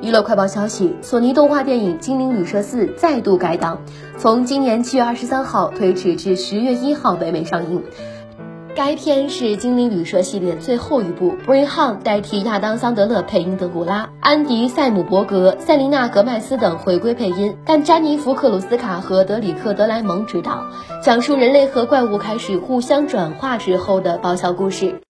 娱乐快报消息：索尼动画电影《精灵旅社4》再度改档，从今年七月二十三号推迟至十月一号北美上映。该片是《精灵旅社》系列最后一部 b r i n h a n 代替亚当·桑德勒配音德古拉，安迪·塞姆伯格、塞琳娜·格麦斯等回归配音，但詹妮弗·克鲁斯卡和德里克·德莱蒙执导。讲述人类和怪物开始互相转化之后的爆笑故事。